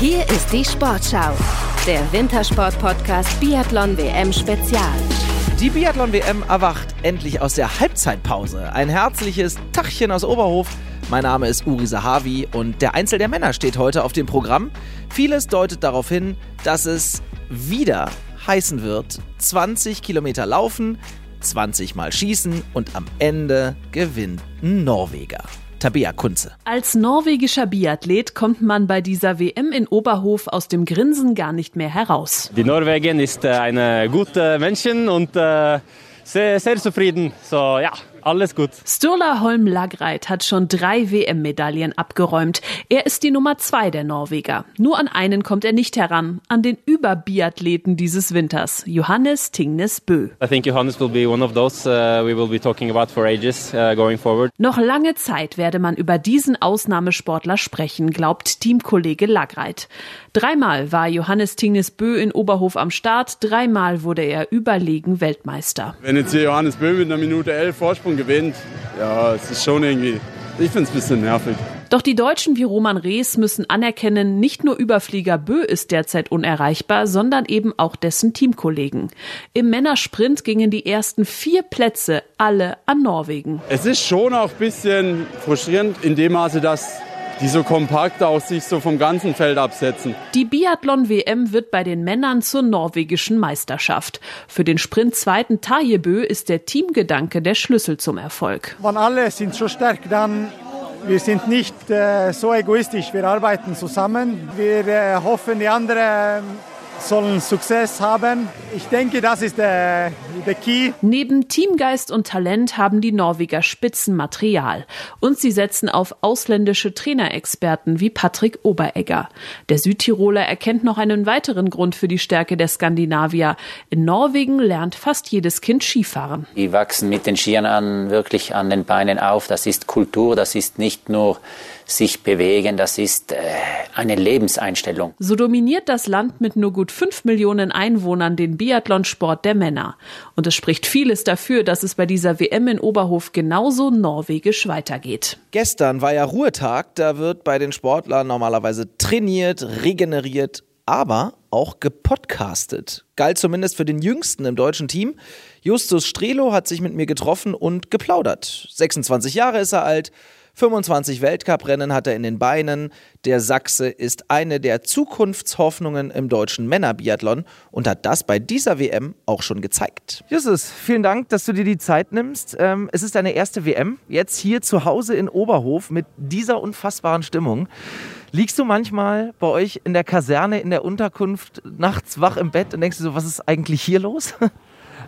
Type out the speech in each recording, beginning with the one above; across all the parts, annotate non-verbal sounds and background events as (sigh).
Hier ist die Sportschau, der Wintersport-Podcast Biathlon WM Spezial. Die Biathlon WM erwacht endlich aus der Halbzeitpause. Ein herzliches Tachchen aus Oberhof. Mein Name ist Uri Sahavi und der Einzel der Männer steht heute auf dem Programm. Vieles deutet darauf hin, dass es wieder heißen wird. 20 Kilometer laufen, 20 Mal schießen und am Ende gewinnt ein Norweger. Tabea Kunze. Als norwegischer Biathlet kommt man bei dieser WM in Oberhof aus dem Grinsen gar nicht mehr heraus. Die Norwegen ist äh, eine gute Menschen und äh, sehr, sehr zufrieden. So ja, alles gut. Sturla Holm Lagreit hat schon drei WM-Medaillen abgeräumt. Er ist die Nummer zwei der Norweger. Nur an einen kommt er nicht heran, an den Überbiathleten dieses Winters, Johannes Tingnes Bö. I think Johannes will be one of those uh, we will be talking about for ages uh, going forward. Noch lange Zeit werde man über diesen Ausnahmesportler sprechen, glaubt Teamkollege Lagreit. Dreimal war Johannes Tingnes Bö in Oberhof am Start, dreimal wurde er überlegen Weltmeister. Wenn jetzt hier Johannes Bö mit einer Minute elf Vorsprung gewinnt, ja, es ist schon irgendwie, ich finde es ein bisschen nervig. Doch die Deutschen wie Roman Rees müssen anerkennen, nicht nur Überflieger Bö ist derzeit unerreichbar, sondern eben auch dessen Teamkollegen. Im Männersprint gingen die ersten vier Plätze alle an Norwegen. Es ist schon auch ein bisschen frustrierend in dem Maße, dass die so kompakt auch sich so vom ganzen Feld absetzen. Die Biathlon-WM wird bei den Männern zur norwegischen Meisterschaft. Für den Sprint-Zweiten Tajebö ist der Teamgedanke der Schlüssel zum Erfolg. Wenn alle sind so stark, dann wir sind nicht äh, so egoistisch. Wir arbeiten zusammen. Wir äh, hoffen, die anderen sollen Success haben. Ich denke, das ist der, der Key. Neben Teamgeist und Talent haben die Norweger Spitzenmaterial. Und sie setzen auf ausländische Trainerexperten wie Patrick Oberegger. Der Südtiroler erkennt noch einen weiteren Grund für die Stärke der Skandinavier. In Norwegen lernt fast jedes Kind Skifahren. Die wachsen mit den Skiern an, wirklich an den Beinen auf. Das ist Kultur, das ist nicht nur sich bewegen, das ist äh, eine Lebenseinstellung. So dominiert das Land mit nur gut fünf Millionen Einwohnern den Biathlonsport der Männer. Und es spricht vieles dafür, dass es bei dieser WM in Oberhof genauso norwegisch weitergeht. Gestern war ja Ruhetag, da wird bei den Sportlern normalerweise trainiert, regeneriert, aber auch gepodcastet. Galt zumindest für den Jüngsten im deutschen Team. Justus Strelo hat sich mit mir getroffen und geplaudert. 26 Jahre ist er alt. 25 Weltcuprennen hat er in den Beinen. Der Sachse ist eine der Zukunftshoffnungen im deutschen Männerbiathlon und hat das bei dieser WM auch schon gezeigt. Justus, vielen Dank, dass du dir die Zeit nimmst. Ähm, es ist deine erste WM, jetzt hier zu Hause in Oberhof mit dieser unfassbaren Stimmung. Liegst du manchmal bei euch in der Kaserne, in der Unterkunft, nachts wach im Bett und denkst du so, was ist eigentlich hier los? (laughs)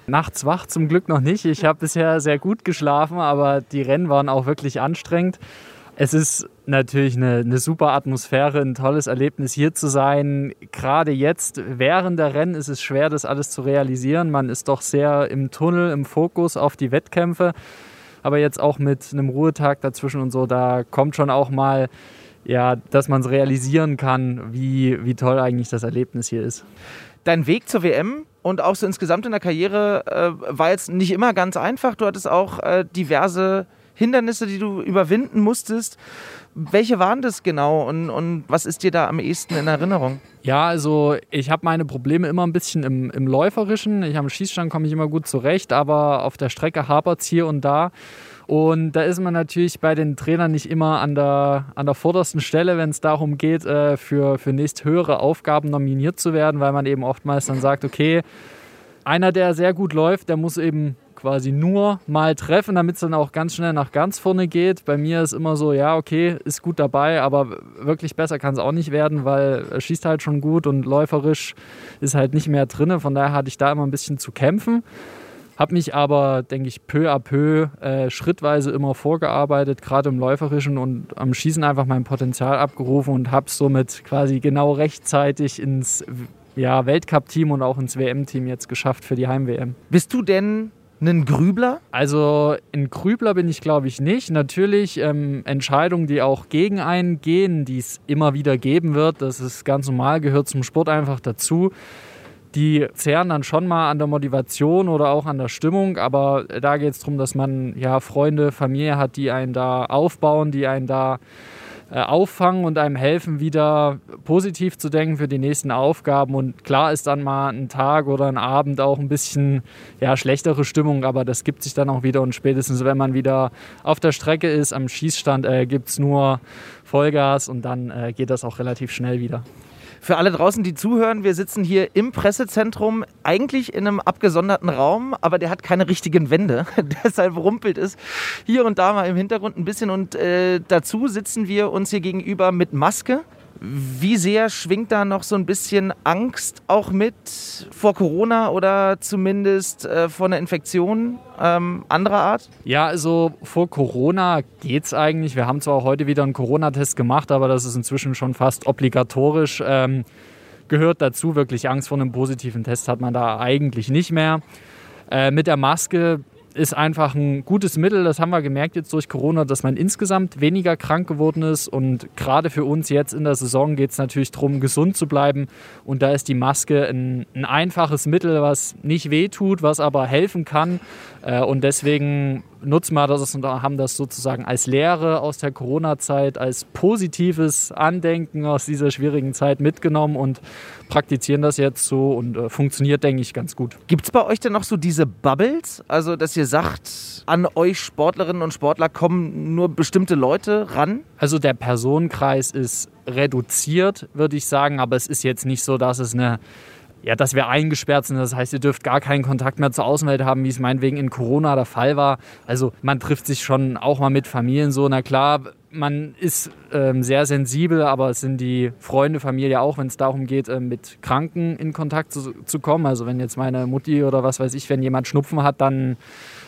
Nachts wach zum Glück noch nicht. Ich habe bisher sehr gut geschlafen, aber die Rennen waren auch wirklich anstrengend. Es ist natürlich eine, eine, super Atmosphäre, ein tolles Erlebnis hier zu sein. Gerade jetzt während der Rennen ist es schwer, das alles zu realisieren. Man ist doch sehr im Tunnel, im Fokus auf die Wettkämpfe. Aber jetzt auch mit einem Ruhetag dazwischen und so, da kommt schon auch mal, ja, dass man es realisieren kann, wie, wie toll eigentlich das Erlebnis hier ist. Dein Weg zur WM und auch so insgesamt in der Karriere äh, war jetzt nicht immer ganz einfach. Du hattest auch äh, diverse Hindernisse, die du überwinden musstest. Welche waren das genau und, und was ist dir da am ehesten in Erinnerung? Ja, also ich habe meine Probleme immer ein bisschen im, im Läuferischen. Ich am Schießstand komme ich immer gut zurecht, aber auf der Strecke hapert es hier und da. Und da ist man natürlich bei den Trainern nicht immer an der, an der vordersten Stelle, wenn es darum geht, äh, für, für nächsthöhere Aufgaben nominiert zu werden, weil man eben oftmals dann sagt, okay, einer, der sehr gut läuft, der muss eben quasi nur mal treffen, damit es dann auch ganz schnell nach ganz vorne geht. Bei mir ist immer so, ja, okay, ist gut dabei, aber wirklich besser kann es auch nicht werden, weil er schießt halt schon gut und läuferisch ist halt nicht mehr drin. Von daher hatte ich da immer ein bisschen zu kämpfen. Habe mich aber, denke ich, peu à peu äh, schrittweise immer vorgearbeitet, gerade im Läuferischen und am Schießen einfach mein Potenzial abgerufen und habe es somit quasi genau rechtzeitig ins ja, Weltcup-Team und auch ins WM-Team jetzt geschafft für die Heim-WM. Bist du denn ein Grübler? Also ein Grübler bin ich, glaube ich, nicht. Natürlich ähm, Entscheidungen, die auch gegen einen gehen, die es immer wieder geben wird. Das ist ganz normal, gehört zum Sport einfach dazu die zehren dann schon mal an der Motivation oder auch an der Stimmung, aber da geht es darum, dass man ja Freunde, Familie hat, die einen da aufbauen, die einen da äh, auffangen und einem helfen, wieder positiv zu denken für die nächsten Aufgaben. Und klar ist dann mal ein Tag oder ein Abend auch ein bisschen ja, schlechtere Stimmung, aber das gibt sich dann auch wieder. Und spätestens, wenn man wieder auf der Strecke ist, am Schießstand, äh, gibt es nur Vollgas und dann äh, geht das auch relativ schnell wieder. Für alle draußen, die zuhören, wir sitzen hier im Pressezentrum, eigentlich in einem abgesonderten Raum, aber der hat keine richtigen Wände. (laughs) Deshalb rumpelt es hier und da mal im Hintergrund ein bisschen. Und äh, dazu sitzen wir uns hier gegenüber mit Maske. Wie sehr schwingt da noch so ein bisschen Angst auch mit vor Corona oder zumindest äh, vor einer Infektion ähm, anderer Art? Ja, also vor Corona geht es eigentlich. Wir haben zwar heute wieder einen Corona-Test gemacht, aber das ist inzwischen schon fast obligatorisch. Ähm, gehört dazu, wirklich Angst vor einem positiven Test hat man da eigentlich nicht mehr. Äh, mit der Maske ist einfach ein gutes Mittel. Das haben wir gemerkt jetzt durch Corona, dass man insgesamt weniger krank geworden ist. Und gerade für uns jetzt in der Saison geht es natürlich darum, gesund zu bleiben. Und da ist die Maske ein, ein einfaches Mittel, was nicht wehtut, was aber helfen kann. Äh, und deswegen nutzen wir das und haben das sozusagen als Lehre aus der Corona-Zeit, als positives Andenken aus dieser schwierigen Zeit mitgenommen und praktizieren das jetzt so und äh, funktioniert, denke ich, ganz gut. Gibt es bei euch denn noch so diese Bubbles? Also, dass ihr sagt, an euch Sportlerinnen und Sportler kommen nur bestimmte Leute ran? Also, der Personenkreis ist reduziert, würde ich sagen, aber es ist jetzt nicht so, dass es eine ja, dass wir eingesperrt sind. Das heißt, ihr dürft gar keinen Kontakt mehr zur Außenwelt haben, wie es meinetwegen in Corona der Fall war. Also man trifft sich schon auch mal mit Familien so. Na klar, man ist ähm, sehr sensibel, aber es sind die Freunde, Familie auch, wenn es darum geht, äh, mit Kranken in Kontakt zu, zu, kommen. Also wenn jetzt meine Mutti oder was weiß ich, wenn jemand Schnupfen hat, dann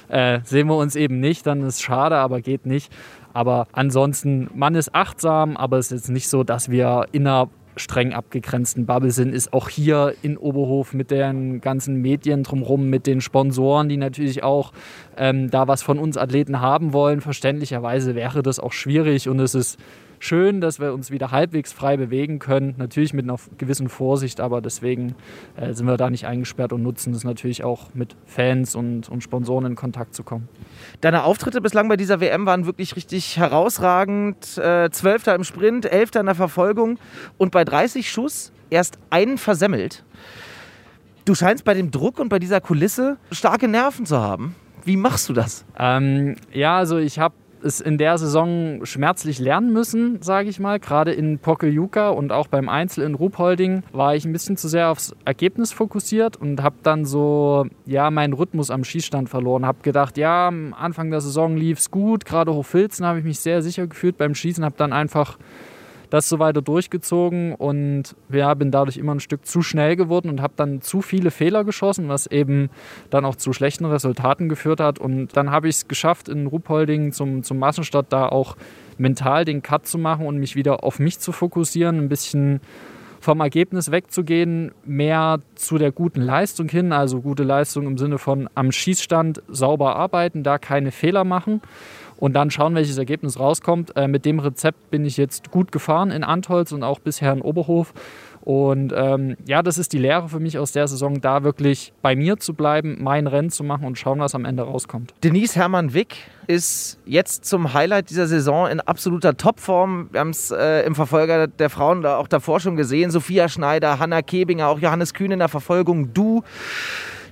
äh, sehen wir uns eben nicht. Dann ist schade, aber geht nicht. Aber ansonsten, man ist achtsam, aber es ist jetzt nicht so, dass wir in einer streng abgegrenzten Bubble sind, ist auch hier in Oberhof mit den ganzen Medien drumherum, mit den Sponsoren, die natürlich auch ähm, da was von uns Athleten haben wollen. Verständlicherweise wäre das auch schwierig und es ist schön, dass wir uns wieder halbwegs frei bewegen können. Natürlich mit einer gewissen Vorsicht, aber deswegen äh, sind wir da nicht eingesperrt und nutzen es natürlich auch mit Fans und, und Sponsoren in Kontakt zu kommen. Deine Auftritte bislang bei dieser WM waren wirklich richtig herausragend. Äh, Zwölfter im Sprint, Elfter in der Verfolgung und bei 30 Schuss erst einen versemmelt. Du scheinst bei dem Druck und bei dieser Kulisse starke Nerven zu haben. Wie machst du das? Ähm, ja, also ich habe es in der Saison schmerzlich lernen müssen, sage ich mal. Gerade in Pokeljuka und auch beim Einzel in Ruhpolding war ich ein bisschen zu sehr aufs Ergebnis fokussiert und habe dann so ja meinen Rhythmus am Schießstand verloren. Habe gedacht, ja, am Anfang der Saison lief es gut, gerade Hochfilzen habe ich mich sehr sicher gefühlt beim Schießen, habe dann einfach das so weiter durchgezogen und ja, bin dadurch immer ein Stück zu schnell geworden und habe dann zu viele Fehler geschossen, was eben dann auch zu schlechten Resultaten geführt hat. Und dann habe ich es geschafft, in Ruhpolding zum, zum Massenstart da auch mental den Cut zu machen und mich wieder auf mich zu fokussieren, ein bisschen vom Ergebnis wegzugehen, mehr zu der guten Leistung hin, also gute Leistung im Sinne von am Schießstand sauber arbeiten, da keine Fehler machen und dann schauen, welches Ergebnis rauskommt. Äh, mit dem Rezept bin ich jetzt gut gefahren in Antholz und auch bisher in Oberhof. Und ähm, ja, das ist die Lehre für mich aus der Saison, da wirklich bei mir zu bleiben, mein Rennen zu machen und schauen, was am Ende rauskommt. Denise Hermann-Wick ist jetzt zum Highlight dieser Saison in absoluter Topform. Wir haben es äh, im Verfolger der Frauen auch davor schon gesehen. Sophia Schneider, Hanna Kebinger, auch Johannes Kühn in der Verfolgung. Du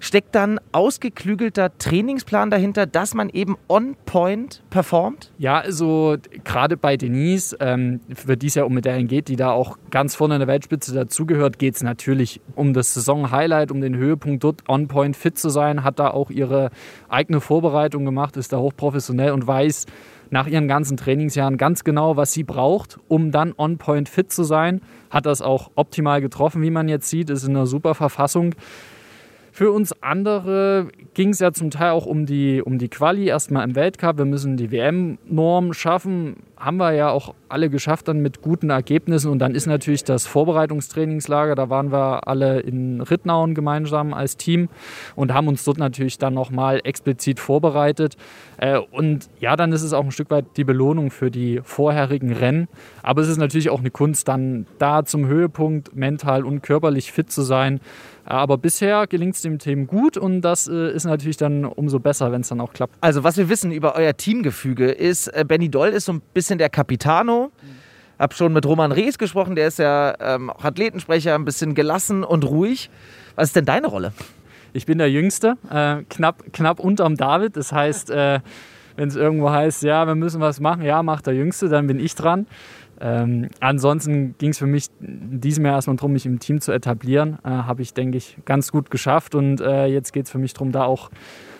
steckt dann ausgeklügelter Trainingsplan dahinter, dass man eben on point performt? Ja, also gerade bei Denise, ähm, für die es ja um Medaillen geht, die da auch ganz vorne in der Weltspitze dazugehört, geht es natürlich um das Saisonhighlight, um den Höhepunkt dort on point fit zu sein, hat da auch ihre eigene Vorbereitung gemacht, ist da hochprofessionell und weiß, nach ihren ganzen Trainingsjahren ganz genau, was sie braucht, um dann on point fit zu sein. Hat das auch optimal getroffen, wie man jetzt sieht, ist in einer super Verfassung. Für uns andere ging es ja zum Teil auch um die, um die Quali, erstmal im Weltcup. Wir müssen die WM-Norm schaffen. Haben wir ja auch alle geschafft dann mit guten Ergebnissen. Und dann ist natürlich das Vorbereitungstrainingslager. Da waren wir alle in Rittnauen gemeinsam als Team und haben uns dort natürlich dann nochmal explizit vorbereitet. Äh, und ja, dann ist es auch ein Stück weit die Belohnung für die vorherigen Rennen. Aber es ist natürlich auch eine Kunst, dann da zum Höhepunkt mental und körperlich fit zu sein. Aber bisher gelingt es dem Team gut und das äh, ist natürlich dann umso besser, wenn es dann auch klappt. Also was wir wissen über euer Teamgefüge ist, äh, Benny Doll ist so ein bisschen der Capitano. Hab schon mit Roman Rees gesprochen, der ist ja ähm, auch Athletensprecher, ein bisschen gelassen und ruhig. Was ist denn deine Rolle? Ich bin der Jüngste, äh, knapp, knapp unterm David. Das heißt, äh, wenn es irgendwo heißt, ja, wir müssen was machen, ja, macht der Jüngste, dann bin ich dran. Ähm, ansonsten ging es für mich in diesem Jahr erstmal darum, mich im Team zu etablieren. Äh, Habe ich, denke ich, ganz gut geschafft und äh, jetzt geht es für mich darum, da auch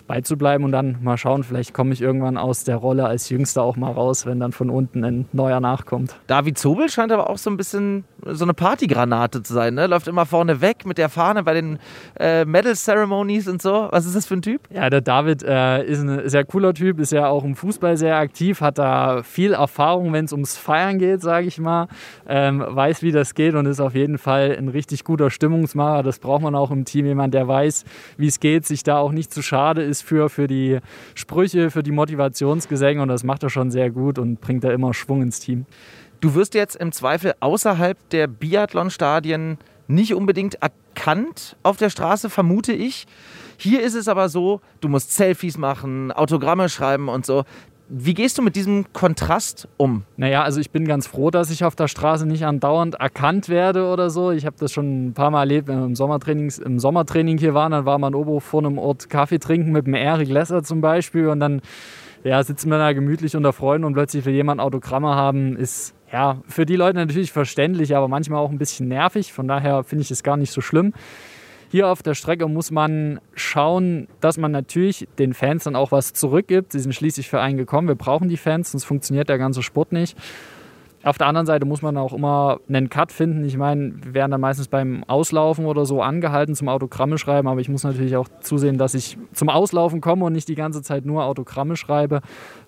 beizubleiben und dann mal schauen, vielleicht komme ich irgendwann aus der Rolle als Jüngster auch mal raus, wenn dann von unten ein neuer nachkommt. David Zobel scheint aber auch so ein bisschen so eine Partygranate zu sein, ne? Läuft immer vorne weg mit der Fahne bei den äh, Medal Ceremonies und so. Was ist das für ein Typ? Ja, der David äh, ist ein sehr cooler Typ, ist ja auch im Fußball sehr aktiv, hat da viel Erfahrung, wenn es ums Feiern geht, sage ich mal. Ähm, weiß, wie das geht und ist auf jeden Fall ein richtig guter Stimmungsmacher. Das braucht man auch im Team, jemand, der weiß, wie es geht, sich da auch nicht zu schade ist für, für die Sprüche, für die Motivationsgesänge und das macht er schon sehr gut und bringt da immer Schwung ins Team. Du wirst jetzt im Zweifel außerhalb der Biathlon-Stadien nicht unbedingt erkannt auf der Straße, vermute ich. Hier ist es aber so, du musst Selfies machen, Autogramme schreiben und so. Wie gehst du mit diesem Kontrast um? Naja, also ich bin ganz froh, dass ich auf der Straße nicht andauernd erkannt werde oder so. Ich habe das schon ein paar Mal erlebt, wenn wir im, Sommertraining, im Sommertraining hier waren, dann war man oben vor einem Ort Kaffee trinken mit dem Erik Lesser zum Beispiel und dann ja, sitzen wir da gemütlich unter Freunden und plötzlich will jemand Autogramme haben, ist ja für die Leute natürlich verständlich, aber manchmal auch ein bisschen nervig. Von daher finde ich es gar nicht so schlimm. Hier auf der Strecke muss man schauen, dass man natürlich den Fans dann auch was zurückgibt. Sie sind schließlich für einen gekommen. Wir brauchen die Fans, sonst funktioniert der ganze Sport nicht. Auf der anderen Seite muss man auch immer einen Cut finden. Ich meine, wir werden dann meistens beim Auslaufen oder so angehalten zum Autogramme schreiben, aber ich muss natürlich auch zusehen, dass ich zum Auslaufen komme und nicht die ganze Zeit nur Autogramme schreibe.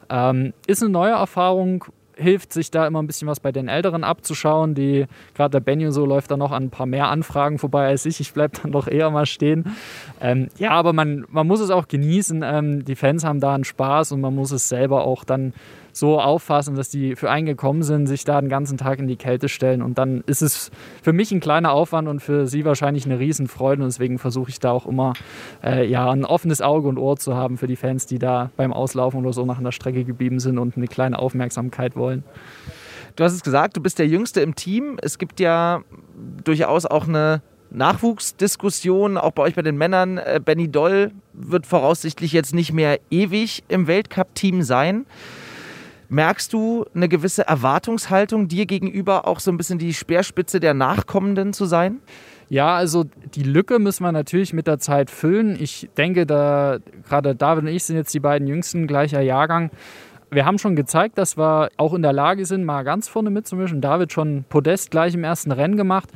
Ähm, ist eine neue Erfahrung, hilft, sich da immer ein bisschen was bei den Älteren abzuschauen. Die, gerade der Benny so läuft da noch an ein paar mehr Anfragen vorbei als ich. Ich bleibe dann doch eher mal stehen. Ähm, ja, aber man, man muss es auch genießen. Ähm, die Fans haben da einen Spaß und man muss es selber auch dann so auffassen, dass die für einen gekommen sind, sich da den ganzen Tag in die Kälte stellen. Und dann ist es für mich ein kleiner Aufwand und für sie wahrscheinlich eine Riesenfreude. Und deswegen versuche ich da auch immer äh, ja, ein offenes Auge und Ohr zu haben für die Fans, die da beim Auslaufen oder so nach einer Strecke geblieben sind und eine kleine Aufmerksamkeit wollen. Du hast es gesagt, du bist der Jüngste im Team. Es gibt ja durchaus auch eine Nachwuchsdiskussion, auch bei euch bei den Männern. Äh, Benny Doll wird voraussichtlich jetzt nicht mehr ewig im Weltcup-Team sein. Merkst du eine gewisse Erwartungshaltung dir gegenüber, auch so ein bisschen die Speerspitze der Nachkommenden zu sein? Ja, also die Lücke müssen wir natürlich mit der Zeit füllen. Ich denke, da gerade David und ich sind jetzt die beiden Jüngsten gleicher Jahrgang. Wir haben schon gezeigt, dass wir auch in der Lage sind, mal ganz vorne mitzumischen. David schon Podest gleich im ersten Rennen gemacht.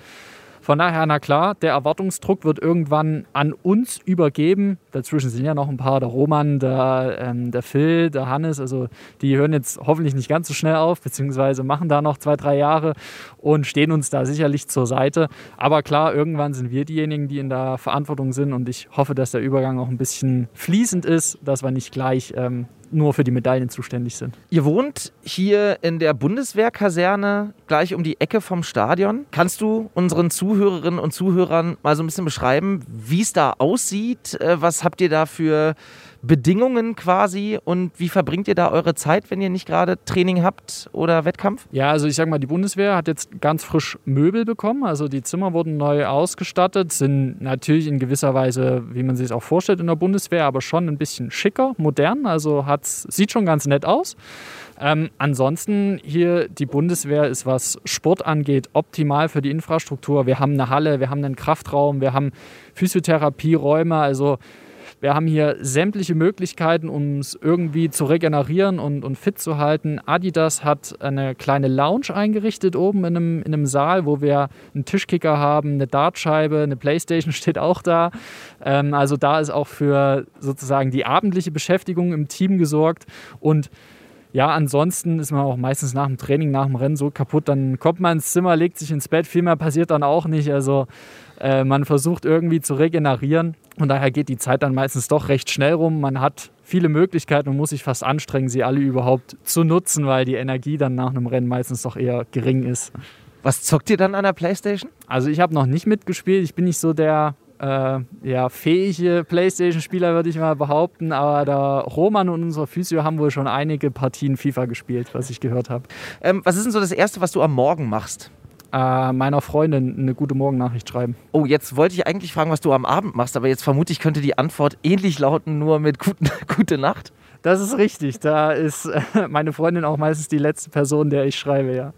Von daher, na klar, der Erwartungsdruck wird irgendwann an uns übergeben. Dazwischen sind ja noch ein paar, der Roman, der, ähm, der Phil, der Hannes. Also die hören jetzt hoffentlich nicht ganz so schnell auf, beziehungsweise machen da noch zwei, drei Jahre und stehen uns da sicherlich zur Seite. Aber klar, irgendwann sind wir diejenigen, die in der Verantwortung sind und ich hoffe, dass der Übergang auch ein bisschen fließend ist, dass wir nicht gleich ähm, nur für die Medaillen zuständig sind. Ihr wohnt hier in der Bundeswehrkaserne gleich um die Ecke vom Stadion. Kannst du unseren Zuhörerinnen und Zuhörern mal so ein bisschen beschreiben, wie es da aussieht? Äh, was habt ihr da für Bedingungen quasi und wie verbringt ihr da eure Zeit, wenn ihr nicht gerade Training habt oder Wettkampf? Ja, also ich sag mal, die Bundeswehr hat jetzt ganz frisch Möbel bekommen. Also die Zimmer wurden neu ausgestattet, sind natürlich in gewisser Weise, wie man sich es auch vorstellt in der Bundeswehr, aber schon ein bisschen schicker, modern. Also hat's, sieht schon ganz nett aus. Ähm, ansonsten hier die Bundeswehr ist, was Sport angeht, optimal für die Infrastruktur. Wir haben eine Halle, wir haben einen Kraftraum, wir haben Physiotherapieräume. Also wir haben hier sämtliche Möglichkeiten, es irgendwie zu regenerieren und, und fit zu halten. Adidas hat eine kleine Lounge eingerichtet oben in einem, in einem Saal, wo wir einen Tischkicker haben, eine Dartscheibe, eine Playstation (laughs) steht auch da. Ähm, also da ist auch für sozusagen die abendliche Beschäftigung im Team gesorgt und ja, ansonsten ist man auch meistens nach dem Training, nach dem Rennen so kaputt, dann kommt man ins Zimmer, legt sich ins Bett, viel mehr passiert dann auch nicht. Also äh, man versucht irgendwie zu regenerieren und daher geht die Zeit dann meistens doch recht schnell rum. Man hat viele Möglichkeiten und muss sich fast anstrengen, sie alle überhaupt zu nutzen, weil die Energie dann nach einem Rennen meistens doch eher gering ist. Was zockt ihr dann an der Playstation? Also ich habe noch nicht mitgespielt. Ich bin nicht so der äh, ja, fähige Playstation-Spieler, würde ich mal behaupten. Aber der Roman und unser Physio haben wohl schon einige Partien FIFA gespielt, was ich gehört habe. Ähm, was ist denn so das Erste, was du am Morgen machst? Äh, meiner Freundin eine gute Morgennachricht schreiben. Oh, jetzt wollte ich eigentlich fragen, was du am Abend machst, aber jetzt vermute ich, könnte die Antwort ähnlich lauten, nur mit guten, (laughs) gute Nacht. Das ist richtig. Da ist äh, meine Freundin auch meistens die letzte Person, der ich schreibe, ja.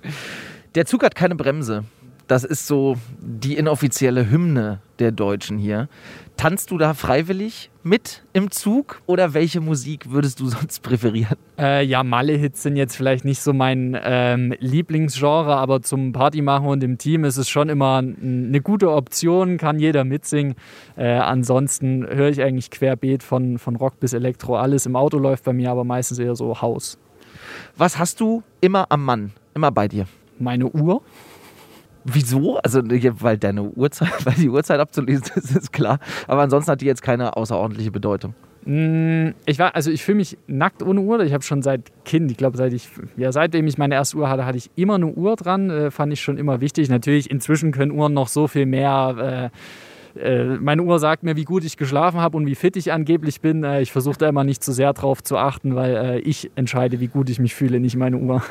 Der Zug hat keine Bremse. Das ist so die inoffizielle Hymne der Deutschen hier. Tanzt du da freiwillig mit im Zug oder welche Musik würdest du (laughs) sonst präferieren? Äh, ja, Malle-Hits sind jetzt vielleicht nicht so mein ähm, Lieblingsgenre, aber zum Partymachen und im Team ist es schon immer eine gute Option, kann jeder mitsingen. Äh, ansonsten höre ich eigentlich querbeet von, von Rock bis Elektro. Alles im Auto läuft bei mir, aber meistens eher so Haus. Was hast du immer am Mann, immer bei dir? Meine Uhr. Wieso? Also, weil deine Uhrzeit, (laughs) weil die Uhrzeit abzulesen ist, ist klar. Aber ansonsten hat die jetzt keine außerordentliche Bedeutung. Mm, ich war, also ich fühle mich nackt ohne Uhr. Ich habe schon seit Kind, ich glaube, seit ich, ja, seitdem ich meine erste Uhr hatte, hatte ich immer eine Uhr dran. Äh, fand ich schon immer wichtig. Natürlich, inzwischen können Uhren noch so viel mehr. Äh, äh, meine Uhr sagt mir, wie gut ich geschlafen habe und wie fit ich angeblich bin. Äh, ich versuche da immer nicht zu sehr drauf zu achten, weil äh, ich entscheide, wie gut ich mich fühle, nicht meine Uhr.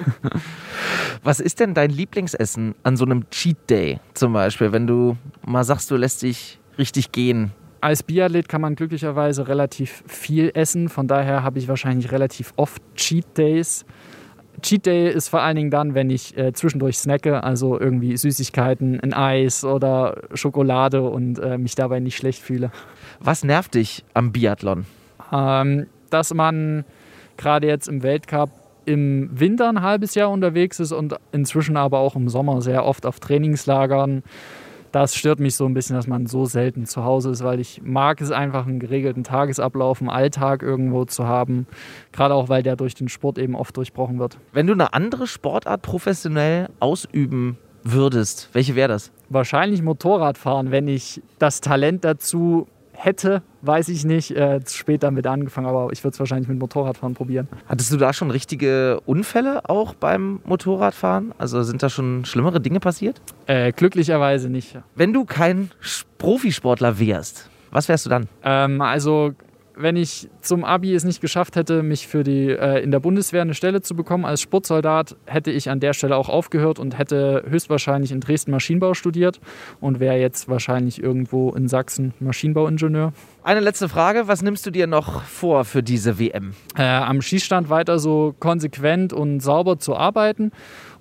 (laughs) Was ist denn dein Lieblingsessen an so einem Cheat Day zum Beispiel, wenn du mal sagst, du lässt dich richtig gehen? Als Biathlet kann man glücklicherweise relativ viel essen. Von daher habe ich wahrscheinlich relativ oft Cheat Days. Cheat Day ist vor allen Dingen dann, wenn ich äh, zwischendurch snacke, also irgendwie Süßigkeiten, ein Eis oder Schokolade und äh, mich dabei nicht schlecht fühle. Was nervt dich am Biathlon? Ähm, dass man gerade jetzt im Weltcup im Winter ein halbes Jahr unterwegs ist und inzwischen aber auch im Sommer sehr oft auf Trainingslagern das stört mich so ein bisschen, dass man so selten zu Hause ist, weil ich mag es einfach, einen geregelten Tagesablauf, einen Alltag irgendwo zu haben. Gerade auch, weil der durch den Sport eben oft durchbrochen wird. Wenn du eine andere Sportart professionell ausüben würdest, welche wäre das? Wahrscheinlich Motorradfahren, wenn ich das Talent dazu hätte, weiß ich nicht. Äh, spät damit angefangen, aber ich würde es wahrscheinlich mit Motorradfahren probieren. Hattest du da schon richtige Unfälle auch beim Motorradfahren? Also sind da schon schlimmere Dinge passiert? Äh, glücklicherweise nicht. Wenn du kein Profisportler wärst, was wärst du dann? Ähm, also wenn ich zum Abi es nicht geschafft hätte, mich für die äh, in der Bundeswehr eine Stelle zu bekommen als Sportsoldat, hätte ich an der Stelle auch aufgehört und hätte höchstwahrscheinlich in Dresden Maschinenbau studiert und wäre jetzt wahrscheinlich irgendwo in Sachsen Maschinenbauingenieur. Eine letzte Frage, was nimmst du dir noch vor für diese WM? Äh, am Schießstand weiter so konsequent und sauber zu arbeiten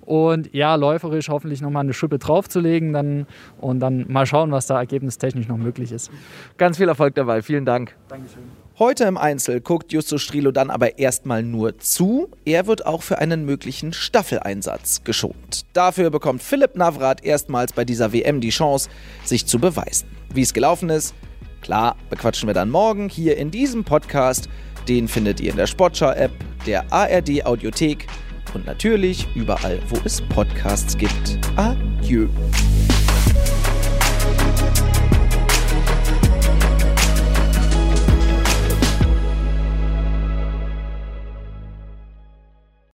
und ja, läuferisch hoffentlich nochmal eine Schippe draufzulegen dann, und dann mal schauen, was da ergebnistechnisch noch möglich ist. Ganz viel Erfolg dabei, vielen Dank. Dankeschön. Heute im Einzel guckt Justus Strilo dann aber erstmal nur zu. Er wird auch für einen möglichen Staffeleinsatz geschont. Dafür bekommt Philipp Navrat erstmals bei dieser WM die Chance, sich zu beweisen. Wie es gelaufen ist, klar, bequatschen wir dann morgen hier in diesem Podcast. Den findet ihr in der Sportschau-App, der ARD-Audiothek und natürlich überall, wo es Podcasts gibt. Adieu.